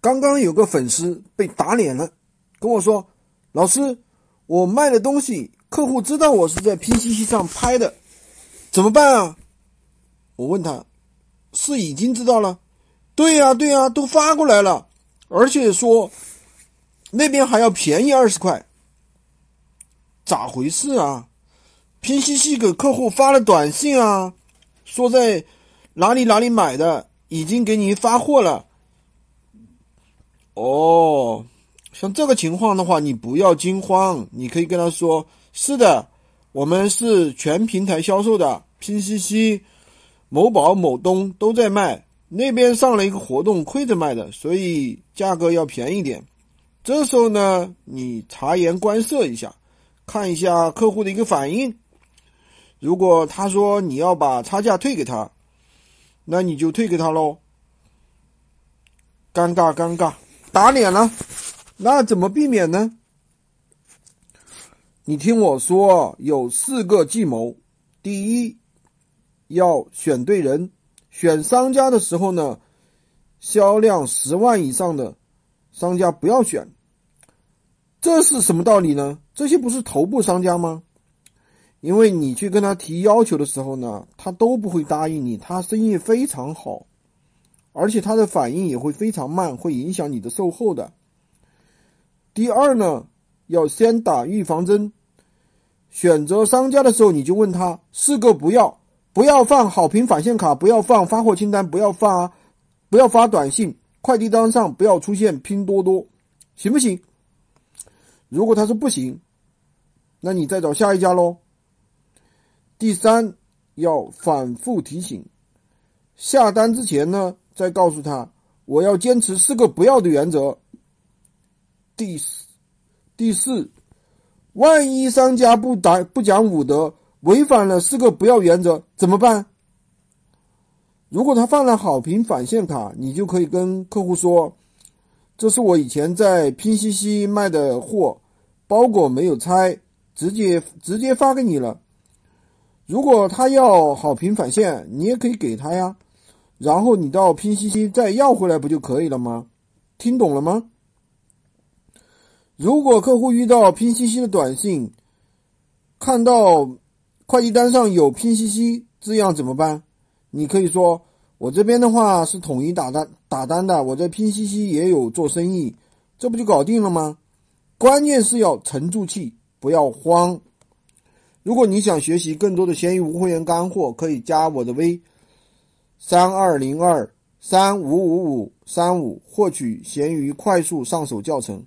刚刚有个粉丝被打脸了，跟我说：“老师，我卖的东西客户知道我是在拼夕夕上拍的，怎么办啊？”我问他：“是已经知道了？”“对呀，对呀，都发过来了，而且说那边还要便宜二十块，咋回事啊？”拼夕夕给客户发了短信啊，说在哪里哪里买的，已经给你发货了。哦，像这个情况的话，你不要惊慌，你可以跟他说：“是的，我们是全平台销售的，拼夕夕、某宝、某东都在卖，那边上了一个活动，亏着卖的，所以价格要便宜点。”这时候呢，你察言观色一下，看一下客户的一个反应。如果他说你要把差价退给他，那你就退给他喽。尴尬，尴尬。打脸了，那怎么避免呢？你听我说，有四个计谋。第一，要选对人，选商家的时候呢，销量十万以上的商家不要选。这是什么道理呢？这些不是头部商家吗？因为你去跟他提要求的时候呢，他都不会答应你，他生意非常好。而且他的反应也会非常慢，会影响你的售后的。第二呢，要先打预防针。选择商家的时候，你就问他四个不要：不要放好评返现卡，不要放发货清单，不要发，不要发短信，快递单上不要出现拼多多，行不行？如果他说不行，那你再找下一家喽。第三，要反复提醒，下单之前呢。再告诉他，我要坚持四个不要的原则。第四，第四，万一商家不打不讲武德，违反了四个不要原则怎么办？如果他放了好评返现卡，你就可以跟客户说：“这是我以前在拼夕夕卖的货，包裹没有拆，直接直接发给你了。”如果他要好评返现，你也可以给他呀。然后你到拼夕夕再要回来不就可以了吗？听懂了吗？如果客户遇到拼夕夕的短信，看到快递单上有拼夕夕字样怎么办？你可以说我这边的话是统一打单打单的，我在拼夕夕也有做生意，这不就搞定了吗？关键是要沉住气，不要慌。如果你想学习更多的闲鱼无会员干货，可以加我的微。三二零二三五五五三五，获取闲鱼快速上手教程。